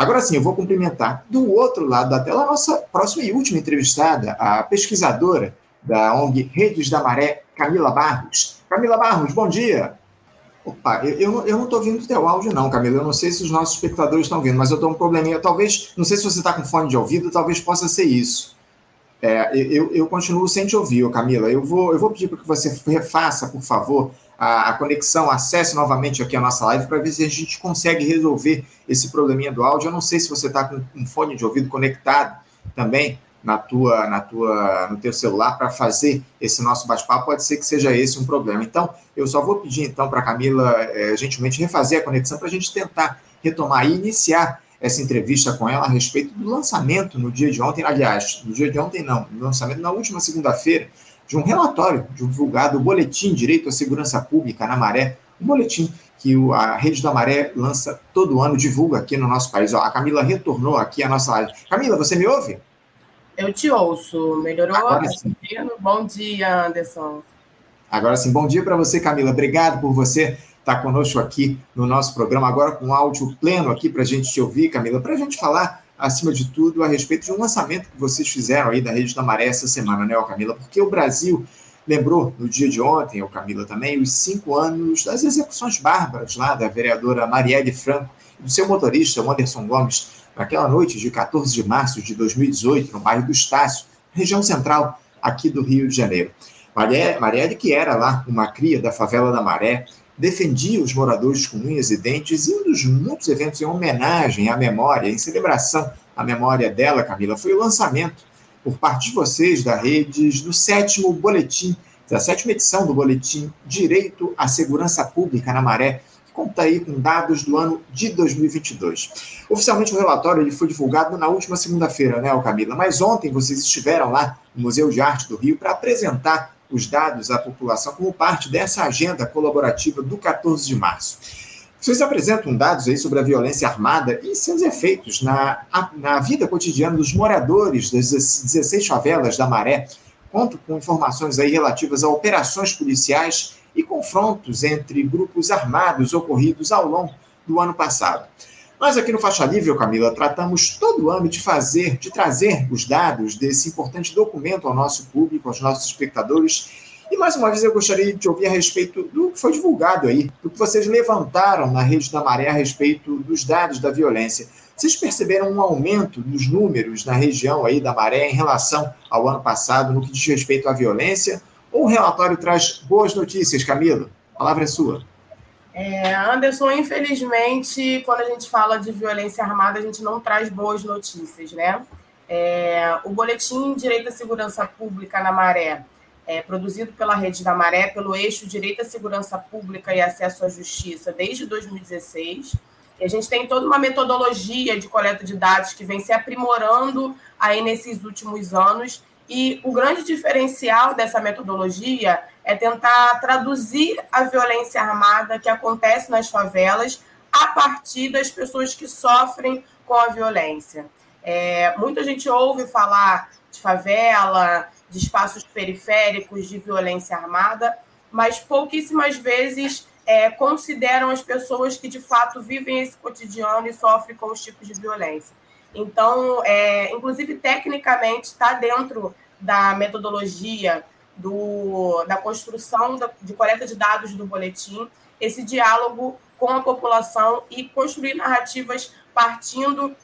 Agora sim, eu vou cumprimentar do outro lado da tela a nossa próxima e última entrevistada, a pesquisadora da ONG Redes da Maré, Camila Barros. Camila Barros, bom dia. Opa, eu, eu não estou ouvindo o teu áudio, não, Camila. Eu não sei se os nossos espectadores estão ouvindo, mas eu estou um probleminha. Talvez, não sei se você está com fone de ouvido, talvez possa ser isso. É, eu, eu continuo sem te ouvir, Camila. Eu vou, eu vou pedir para que você refaça, por favor, a, a, conexão, acesse novamente aqui a nossa live para ver se a gente consegue resolver esse probleminha do áudio. Eu não sei se você está com um fone de ouvido conectado também na tua, na tua, no teu celular para fazer esse nosso bate-papo, pode ser que seja esse um problema. Então, eu só vou pedir então para a Camila é, gentilmente refazer a conexão para a gente tentar retomar e iniciar essa entrevista com ela a respeito do lançamento no dia de ontem, aliás, no dia de ontem não, no lançamento na última segunda-feira, de um relatório divulgado, o Boletim Direito à Segurança Pública na Maré, um boletim que a Rede da Maré lança todo ano, divulga aqui no nosso país. Ó, a Camila retornou aqui à nossa live. Camila, você me ouve? Eu te ouço. Melhorou? Agora sim. Bom dia, Anderson. Agora sim, bom dia para você, Camila. Obrigado por você estar conosco aqui no nosso programa, agora com áudio pleno aqui para a gente te ouvir, Camila, para a gente falar, acima de tudo, a respeito de um lançamento que vocês fizeram aí da Rede da Maré essa semana, né, Camila? Porque o Brasil lembrou no dia de ontem, o Camila também, os cinco anos das execuções bárbaras lá da vereadora Marielle Franco e do seu motorista, o Anderson Gomes, naquela noite de 14 de março de 2018, no bairro do Estácio, região central aqui do Rio de Janeiro. Marielle, que era lá uma cria da favela da Maré, defendia os moradores com unhas e dentes e um dos muitos eventos em homenagem à memória, em celebração à memória dela, Camila, foi o lançamento por parte de vocês da Redes do sétimo boletim, da sétima edição do boletim Direito à Segurança Pública na Maré, conta aí com dados do ano de 2022. Oficialmente o relatório ele foi divulgado na última segunda-feira, né, Camila? Mas ontem vocês estiveram lá no Museu de Arte do Rio para apresentar os dados à população como parte dessa agenda colaborativa do 14 de março. Vocês apresentam dados aí sobre a violência armada e seus efeitos na, na vida cotidiana dos moradores das 16 favelas da Maré. Conto com informações aí relativas a operações policiais e confrontos entre grupos armados ocorridos ao longo do ano passado. Nós aqui no Faixa Livre, Camila, tratamos todo ano de fazer, de trazer os dados desse importante documento ao nosso público, aos nossos espectadores. E mais uma vez eu gostaria de ouvir a respeito do que foi divulgado aí, do que vocês levantaram na rede da Maré a respeito dos dados da violência. Vocês perceberam um aumento nos números na região aí da Maré em relação ao ano passado no que diz respeito à violência? O relatório traz boas notícias, Camila. A palavra é sua. É, Anderson, infelizmente, quando a gente fala de violência armada, a gente não traz boas notícias, né? É, o Boletim Direito à Segurança Pública na Maré, é, produzido pela Rede da Maré, pelo eixo Direito à Segurança Pública e Acesso à Justiça desde 2016. E a gente tem toda uma metodologia de coleta de dados que vem se aprimorando aí nesses últimos anos e o grande diferencial dessa metodologia é tentar traduzir a violência armada que acontece nas favelas a partir das pessoas que sofrem com a violência. É, muita gente ouve falar de favela, de espaços periféricos, de violência armada, mas pouquíssimas vezes é, consideram as pessoas que de fato vivem esse cotidiano e sofrem com os tipos de violência. Então, é, inclusive, tecnicamente, está dentro da metodologia do, da construção da, de coleta de dados do boletim, esse diálogo com a população e construir narrativas partindo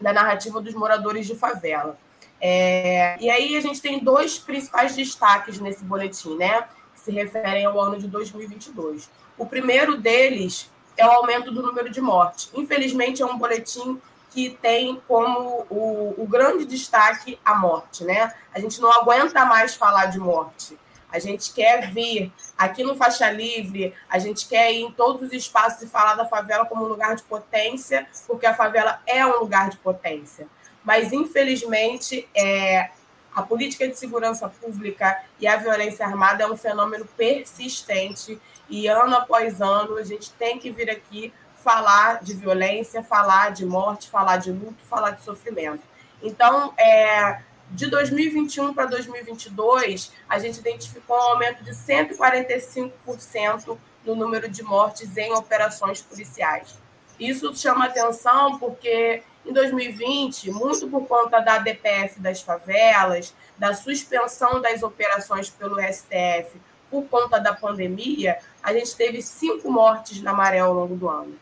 da narrativa dos moradores de favela. É, e aí a gente tem dois principais destaques nesse boletim, né? Que se referem ao ano de 2022. O primeiro deles é o aumento do número de mortes. Infelizmente, é um boletim que tem como o, o, grande destaque a morte, né? A gente não aguenta mais falar de morte. A gente quer vir aqui no Faixa Livre, a gente quer ir em todos os espaços e falar da favela como um lugar de potência, porque a favela é um lugar de potência. Mas, infelizmente, é, a política de segurança pública e a violência armada é um fenômeno persistente e ano após ano a gente tem que vir aqui falar de violência, falar de morte, falar de luto, falar de sofrimento. Então, é, de 2021 para 2022, a gente identificou um aumento de 145% no número de mortes em operações policiais. Isso chama atenção porque em 2020, muito por conta da DPF das favelas, da suspensão das operações pelo STF por conta da pandemia, a gente teve cinco mortes na maré ao longo do ano.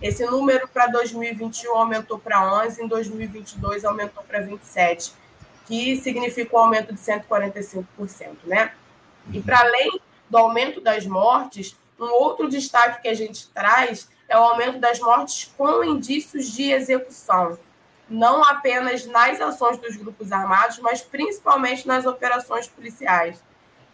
Esse número para 2021 aumentou para 11, em 2022 aumentou para 27, que significa um aumento de 145%, né? E para além do aumento das mortes, um outro destaque que a gente traz é o aumento das mortes com indícios de execução, não apenas nas ações dos grupos armados, mas principalmente nas operações policiais.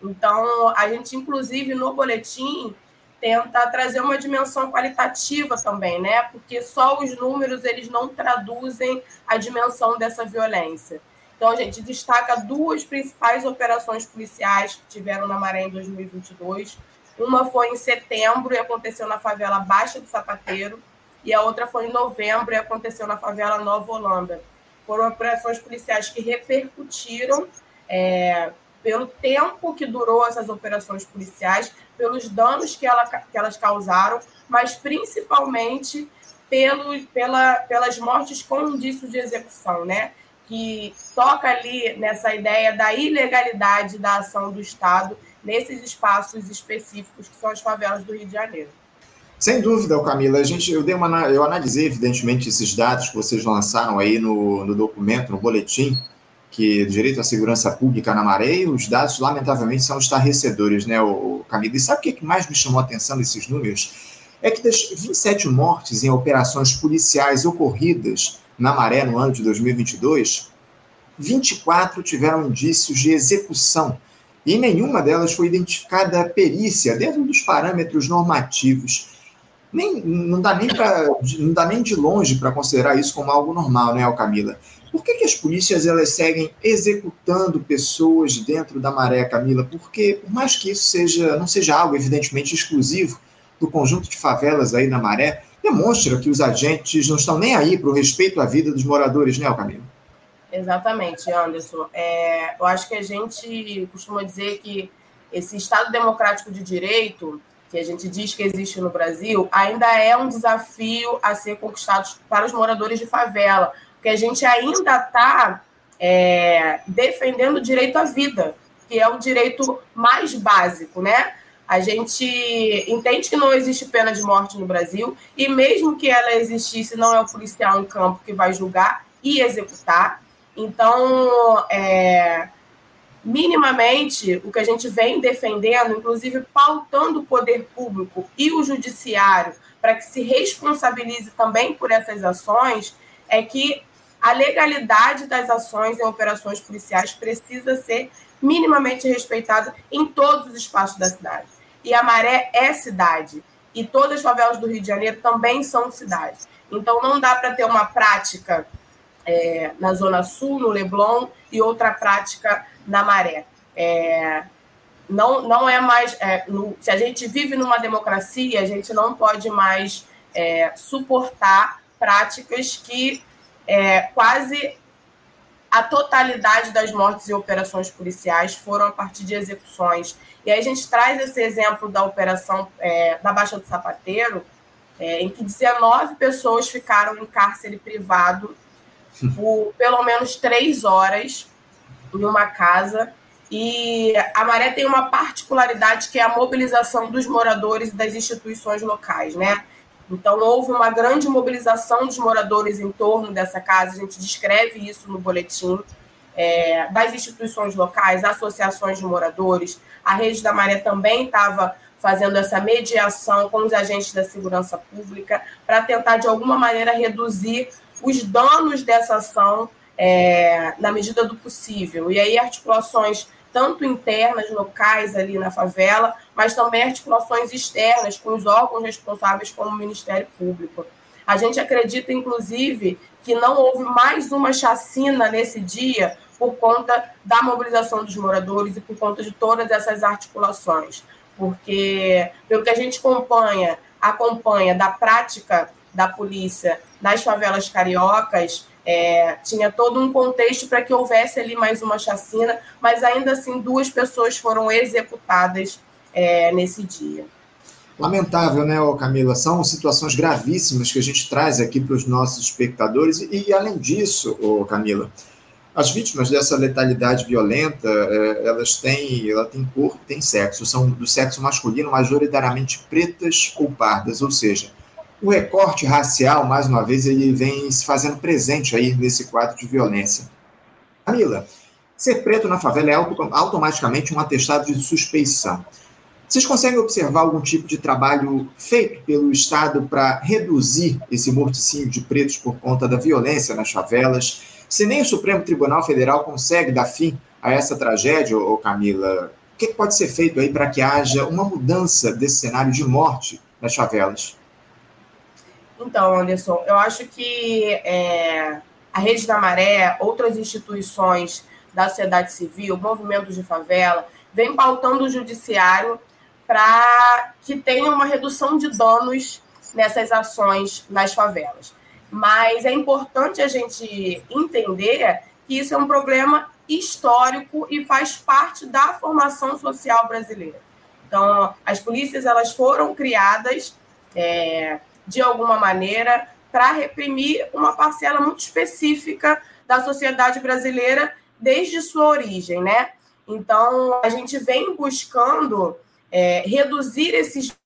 Então, a gente, inclusive, no boletim, tenta trazer uma dimensão qualitativa também, né? Porque só os números eles não traduzem a dimensão dessa violência. Então, a gente destaca duas principais operações policiais que tiveram na Maré em 2022. Uma foi em setembro e aconteceu na favela Baixa do Sapateiro, e a outra foi em novembro e aconteceu na favela Nova Holanda. Foram operações policiais que repercutiram é, pelo tempo que durou essas operações policiais, pelos danos que, ela, que elas causaram, mas principalmente pelo, pela, pelas mortes com indício de execução, né? que toca ali nessa ideia da ilegalidade da ação do Estado nesses espaços específicos que são as favelas do Rio de Janeiro. Sem dúvida, Camila. A gente, eu, dei uma, eu analisei, evidentemente, esses dados que vocês lançaram aí no, no documento, no boletim, que direito à segurança pública na maré, os dados, lamentavelmente, são estarrecedores, né, o, Camila? E sabe o que mais me chamou a atenção desses números? É que das 27 mortes em operações policiais ocorridas na maré no ano de 2022, 24 tiveram indícios de execução e nenhuma delas foi identificada perícia dentro dos parâmetros normativos nem, não dá nem para não dá nem de longe para considerar isso como algo normal, né, Camila? Por que, que as polícias elas seguem executando pessoas dentro da maré, Camila? Porque por mais que isso seja não seja algo evidentemente exclusivo do conjunto de favelas aí na maré, demonstra que os agentes não estão nem aí para o respeito à vida dos moradores, né, Camila? Exatamente, Anderson. É, eu acho que a gente costuma dizer que esse Estado democrático de direito que a gente diz que existe no Brasil, ainda é um desafio a ser conquistado para os moradores de favela, porque a gente ainda está é, defendendo o direito à vida, que é o direito mais básico, né? A gente entende que não existe pena de morte no Brasil, e mesmo que ela existisse, não é o policial em campo que vai julgar e executar. Então, é, minimamente o que a gente vem defendendo, inclusive pautando o poder público e o judiciário para que se responsabilize também por essas ações, é que a legalidade das ações em operações policiais precisa ser minimamente respeitada em todos os espaços da cidade. E a Maré é cidade, e todas as favelas do Rio de Janeiro também são cidades. Então não dá para ter uma prática é, na Zona Sul, no Leblon, e outra prática na maré. É, não, não é mais. É, no, se a gente vive numa democracia, a gente não pode mais é, suportar práticas que é, quase a totalidade das mortes e operações policiais foram a partir de execuções. E aí a gente traz esse exemplo da operação é, da Baixa do Sapateiro, é, em que 19 pessoas ficaram em cárcere privado por pelo menos três horas em uma casa. E a Maré tem uma particularidade que é a mobilização dos moradores e das instituições locais, né? Então, houve uma grande mobilização dos moradores em torno dessa casa, a gente descreve isso no boletim, é, das instituições locais, associações de moradores. A Rede da Maré também estava fazendo essa mediação com os agentes da segurança pública para tentar, de alguma maneira, reduzir os danos dessa ação é, na medida do possível. E aí, articulações tanto internas, locais ali na favela, mas também articulações externas com os órgãos responsáveis, como o Ministério Público. A gente acredita, inclusive, que não houve mais uma chacina nesse dia por conta da mobilização dos moradores e por conta de todas essas articulações. Porque, pelo que a gente acompanha, acompanha da prática da polícia nas favelas cariocas, é, tinha todo um contexto para que houvesse ali mais uma chacina, mas ainda assim duas pessoas foram executadas é, nesse dia. Lamentável, né, Camila? São situações gravíssimas que a gente traz aqui para os nossos espectadores. E, e além disso, Camila, as vítimas dessa letalidade violenta, é, elas têm, ela tem cor, tem sexo, são do sexo masculino, majoritariamente pretas ou pardas, ou seja, o recorte racial, mais uma vez, ele vem se fazendo presente aí nesse quadro de violência. Camila, ser preto na favela é automaticamente um atestado de suspeição. Vocês conseguem observar algum tipo de trabalho feito pelo Estado para reduzir esse morticínio de pretos por conta da violência nas favelas? Se nem o Supremo Tribunal Federal consegue dar fim a essa tragédia, ô Camila, o que pode ser feito aí para que haja uma mudança desse cenário de morte nas favelas? Então, Anderson, eu acho que é, a Rede da Maré, outras instituições da sociedade civil, movimentos de favela, vem pautando o judiciário para que tenha uma redução de danos nessas ações nas favelas. Mas é importante a gente entender que isso é um problema histórico e faz parte da formação social brasileira. Então, as polícias elas foram criadas é, de alguma maneira para reprimir uma parcela muito específica da sociedade brasileira desde sua origem, né? Então, a gente vem buscando é, reduzir esses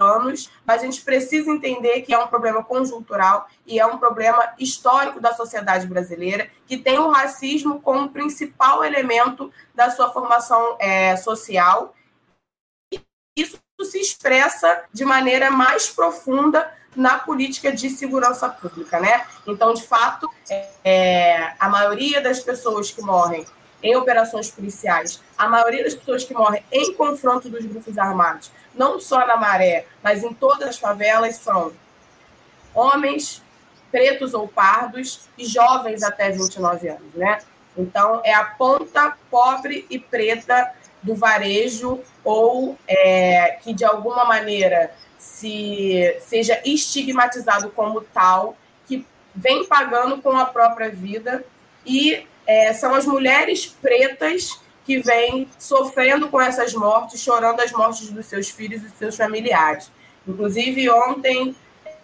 anos, mas a gente precisa entender que é um problema conjuntural e é um problema histórico da sociedade brasileira, que tem o racismo como principal elemento da sua formação é, social. Isso se expressa de maneira mais profunda na política de segurança pública, né? Então, de fato, é, a maioria das pessoas que morrem em operações policiais, a maioria das pessoas que morrem em confronto dos grupos armados, não só na Maré, mas em todas as favelas, são homens, pretos ou pardos e jovens até 29 anos, né? Então, é a ponta pobre e preta do varejo ou é, que, de alguma maneira, se seja estigmatizado como tal, que vem pagando com a própria vida e é, são as mulheres pretas que vêm sofrendo com essas mortes, chorando as mortes dos seus filhos e dos seus familiares. Inclusive, ontem,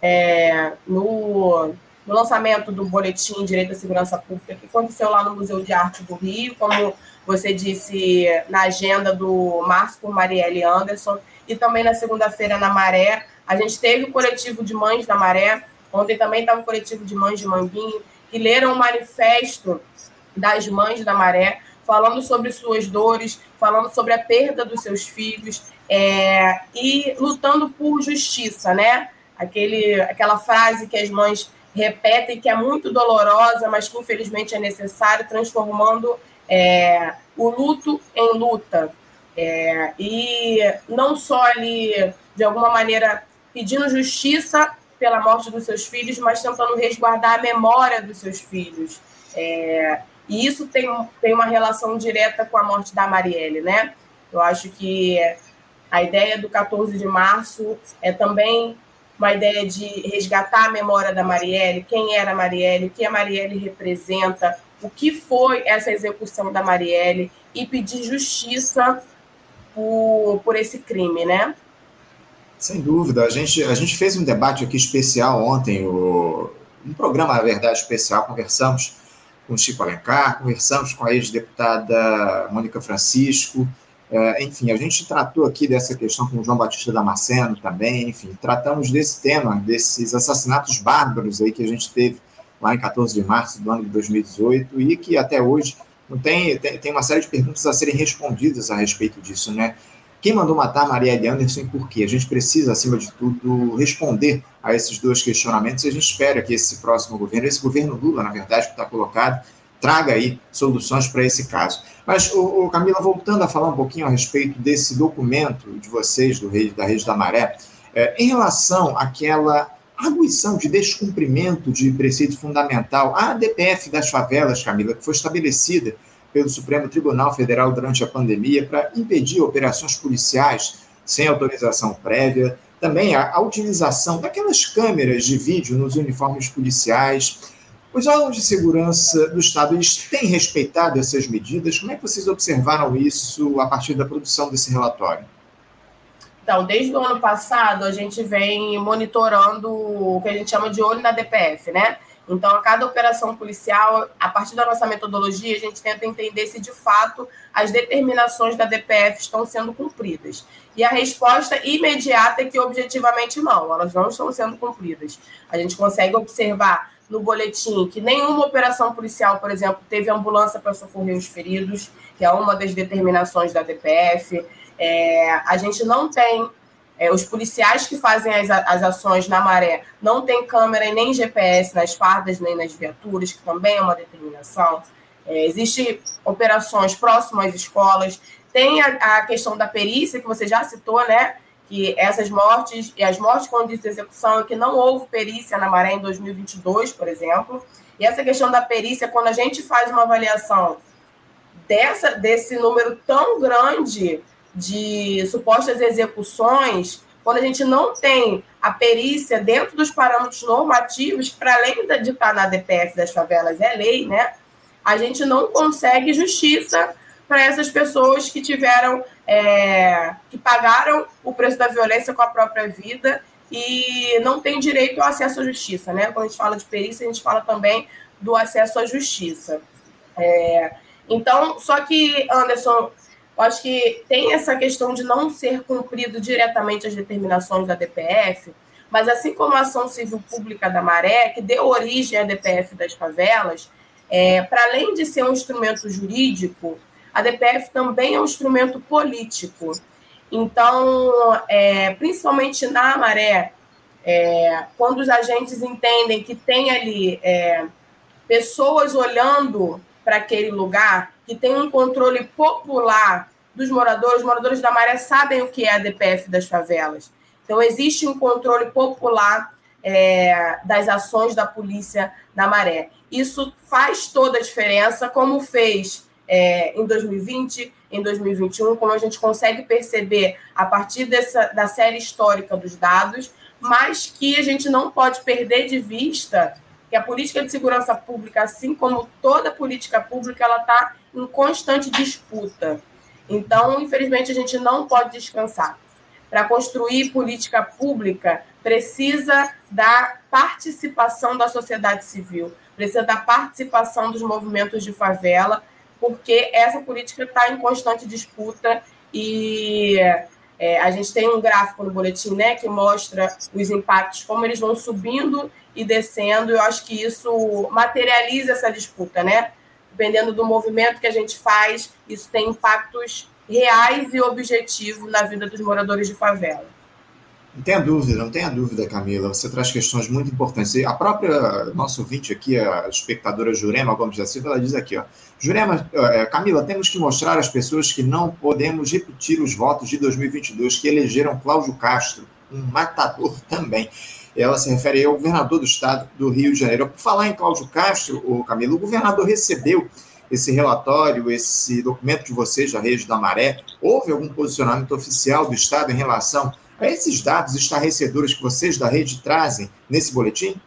é, no, no, lançamento do Boletim Direito à Segurança Pública, que aconteceu lá no Museu de Arte do Rio, como você disse, na agenda do Márcio por Marielle Anderson, e também na segunda-feira na Maré, a gente teve o coletivo de mães da Maré, ontem também estava o coletivo de mães de Manguinho, que leram o manifesto das mães da Maré, falando sobre suas dores, falando sobre a perda dos seus filhos é, e lutando por justiça, né? Aquele, aquela frase que as mães repetem que é muito dolorosa, mas que infelizmente é necessário, transformando é, o luto em luta. É, e não só ali, de alguma maneira, pedindo justiça pela morte dos seus filhos, mas tentando resguardar a memória dos seus filhos. É, e isso tem, tem uma relação direta com a morte da Marielle, né? Eu acho que a ideia do 14 de março é também uma ideia de resgatar a memória da Marielle, quem era a Marielle, o que a Marielle representa, o que foi essa execução da Marielle e pedir justiça por, por esse crime, né? Sem dúvida. A gente, a gente fez um debate aqui especial ontem, o, um programa, na verdade, especial, conversamos com Chico Alencar, conversamos com a ex-deputada Mônica Francisco, é, enfim, a gente tratou aqui dessa questão com o João Batista Damasceno também, enfim, tratamos desse tema, desses assassinatos bárbaros aí que a gente teve lá em 14 de março do ano de 2018 e que até hoje não tem, tem, tem uma série de perguntas a serem respondidas a respeito disso, né? Quem mandou matar Marielle Anderson e por quê? A gente precisa, acima de tudo, responder a esses dois questionamentos e a gente espera que esse próximo governo, esse governo Lula, na verdade, que está colocado, traga aí soluções para esse caso. Mas, o, o, Camila, voltando a falar um pouquinho a respeito desse documento de vocês, do Rei, da Rede da Maré, é, em relação àquela arguição de descumprimento de preceito fundamental, a DPF das favelas, Camila, que foi estabelecida pelo Supremo Tribunal Federal durante a pandemia para impedir operações policiais sem autorização prévia, também a, a utilização daquelas câmeras de vídeo nos uniformes policiais. Os órgãos de segurança do Estado eles têm respeitado essas medidas? Como é que vocês observaram isso a partir da produção desse relatório? Então, desde o ano passado, a gente vem monitorando o que a gente chama de olho na DPF, né? Então, a cada operação policial, a partir da nossa metodologia, a gente tenta entender se de fato as determinações da DPF estão sendo cumpridas. E a resposta imediata é que objetivamente não, elas não estão sendo cumpridas. A gente consegue observar no boletim que nenhuma operação policial, por exemplo, teve ambulância para socorrer os feridos, que é uma das determinações da DPF. É, a gente não tem é, os policiais que fazem as, as ações na maré não tem câmera e nem GPS nas fardas nem nas viaturas, que também é uma determinação. É, Existem operações próximas às escolas. Tem a, a, questão da perícia, que você já citou, né? Que essas mortes, e as mortes com de execução, que não houve perícia na maré em 2022, por exemplo. E essa questão da perícia, quando a gente faz uma avaliação dessa, desse número tão grande de supostas execuções, quando a gente não tem a perícia dentro dos parâmetros normativos, para além de estar na DPF das favelas, é lei, né? A gente não consegue justiça para essas pessoas que tiveram, é, que pagaram o preço da violência com a própria vida e não tem direito ao acesso à justiça, né? Quando a gente fala de perícia, a gente fala também do acesso à justiça. É, então, só que, Anderson, eu acho que tem essa questão de não ser cumprido diretamente as determinações da DPF, mas assim como a ação civil pública da Maré, que deu origem à DPF das favelas, é, para além de ser um instrumento jurídico, a DPF também é um instrumento político. Então, é, principalmente na Maré, é, quando os agentes entendem que tem ali é, pessoas olhando para aquele lugar, que tem um controle popular dos moradores, os moradores da Maré sabem o que é a DPF das favelas. Então, existe um controle popular é, das ações da polícia na Maré. Isso faz toda a diferença, como fez é, em 2020, em 2021, como a gente consegue perceber a partir dessa, da série histórica dos dados, mas que a gente não pode perder de vista que a política de segurança pública, assim como toda política pública, ela está em constante disputa. Então, infelizmente, a gente não pode descansar. Para construir política pública, precisa da participação da sociedade civil, precisa da participação dos movimentos de favela, porque essa política está em constante disputa e é, a gente tem um gráfico no boletim né, que mostra os impactos, como eles vão subindo e descendo. Eu acho que isso materializa essa disputa, né? Dependendo do movimento que a gente faz, isso tem impactos reais e objetivos na vida dos moradores de favela. Não tenha dúvida, não tenha dúvida, Camila. Você traz questões muito importantes. A própria nosso ouvinte aqui, a espectadora Jurema Gomes da Silva, ela diz aqui, ó. Jurema, é, Camila, temos que mostrar às pessoas que não podemos repetir os votos de 2022 que elegeram Cláudio Castro, um matador também ela se refere ao governador do estado do Rio de Janeiro. Por falar em Cláudio Castro, o Camilo, o governador recebeu esse relatório, esse documento de vocês da Rede da Maré. Houve algum posicionamento oficial do estado em relação a esses dados estarrecedores que vocês da rede trazem nesse boletim?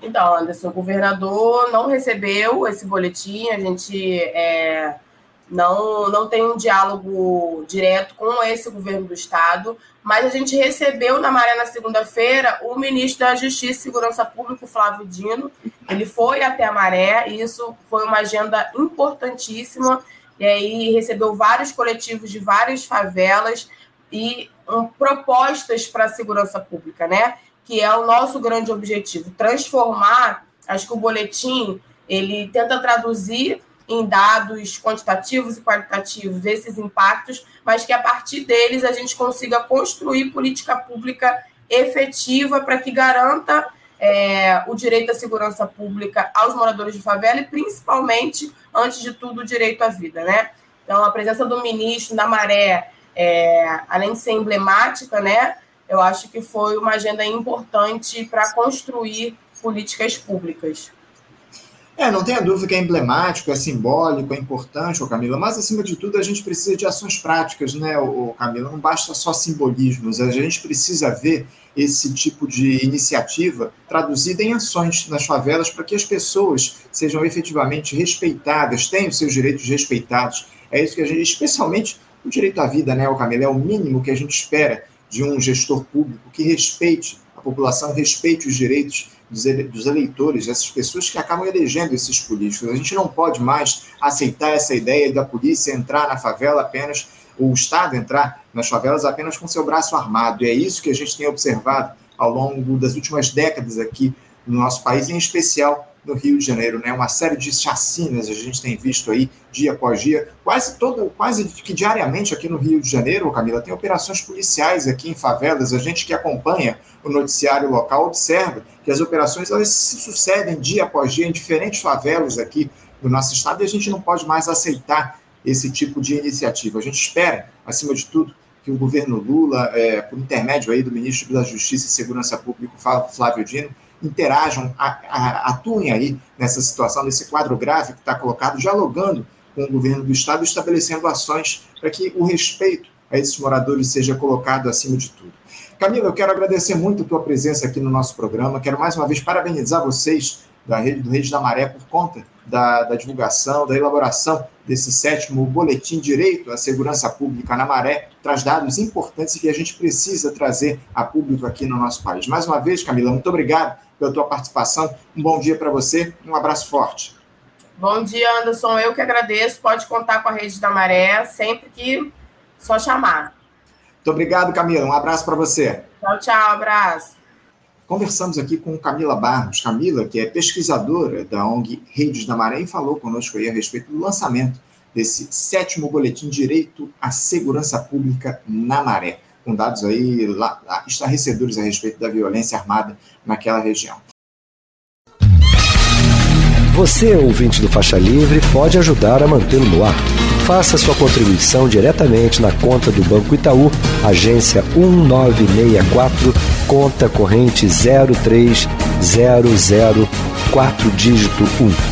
Então, Anderson, o governador não recebeu esse boletim, a gente é, não, não tem um diálogo direto com esse governo do Estado, mas a gente recebeu na Maré na segunda-feira o ministro da Justiça e Segurança Pública, Flávio Dino. Ele foi até a Maré e isso foi uma agenda importantíssima. E aí recebeu vários coletivos de várias favelas e um, propostas para a segurança pública, né? Que é o nosso grande objetivo, transformar. Acho que o boletim ele tenta traduzir em dados quantitativos e qualitativos esses impactos, mas que a partir deles a gente consiga construir política pública efetiva para que garanta é, o direito à segurança pública aos moradores de favela e, principalmente, antes de tudo, o direito à vida. Né? Então, a presença do ministro da Maré, é, além de ser emblemática, né, eu acho que foi uma agenda importante para construir políticas públicas. É, não tenha dúvida que é emblemático, é simbólico, é importante, ô Camila, mas acima de tudo a gente precisa de ações práticas, né, ô Camila? Não basta só simbolismos, a gente precisa ver esse tipo de iniciativa traduzida em ações nas favelas para que as pessoas sejam efetivamente respeitadas, tenham seus direitos respeitados. É isso que a gente, especialmente O direito à vida, né, Camila, é o mínimo que a gente espera de um gestor público que respeite a população, respeite os direitos dos eleitores, dessas pessoas que acabam elegendo esses políticos. A gente não pode mais aceitar essa ideia da polícia entrar na favela apenas, ou o Estado entrar nas favelas apenas com seu braço armado. E é isso que a gente tem observado ao longo das últimas décadas aqui no nosso país, em especial no Rio de Janeiro, né? Uma série de chacinas a gente tem visto aí dia após dia, quase todo, quase que diariamente aqui no Rio de Janeiro, Camila, tem operações policiais aqui em favelas. A gente que acompanha o noticiário local observa que as operações elas se sucedem dia após dia em diferentes favelas aqui do nosso estado e a gente não pode mais aceitar esse tipo de iniciativa. A gente espera, acima de tudo, que o governo Lula, é, por intermédio aí do ministro da Justiça e Segurança Pública, Flávio Dino, interajam, atuem aí nessa situação, nesse quadro grave que está colocado, dialogando com o governo do Estado, estabelecendo ações para que o respeito a esses moradores seja colocado acima de tudo. Camila, eu quero agradecer muito a tua presença aqui no nosso programa, quero mais uma vez parabenizar vocês da Rede do Rede da Maré por conta da, da, divulgação, da elaboração desse sétimo boletim Direito à Segurança Pública na Maré, traz dados importantes que a gente precisa trazer a público aqui no nosso país. Mais uma vez, Camila, muito obrigado pela tua participação. Um bom dia para você, um abraço forte. Bom dia, Anderson. Eu que agradeço. Pode contar com a Rede da Maré sempre que só chamar. Muito obrigado, Camila. Um abraço para você. Tchau, tchau. Abraço. Conversamos aqui com Camila Barros. Camila, que é pesquisadora da ONG Redes da Maré, e falou conosco aí a respeito do lançamento desse sétimo boletim Direito à Segurança Pública na Maré, com dados aí lá, estarrecedores a respeito da violência armada naquela região. Você, ouvinte do Faixa Livre, pode ajudar a mantê-lo no ar. Faça sua contribuição diretamente na conta do Banco Itaú, agência 1964, conta corrente 03004 dígito 1.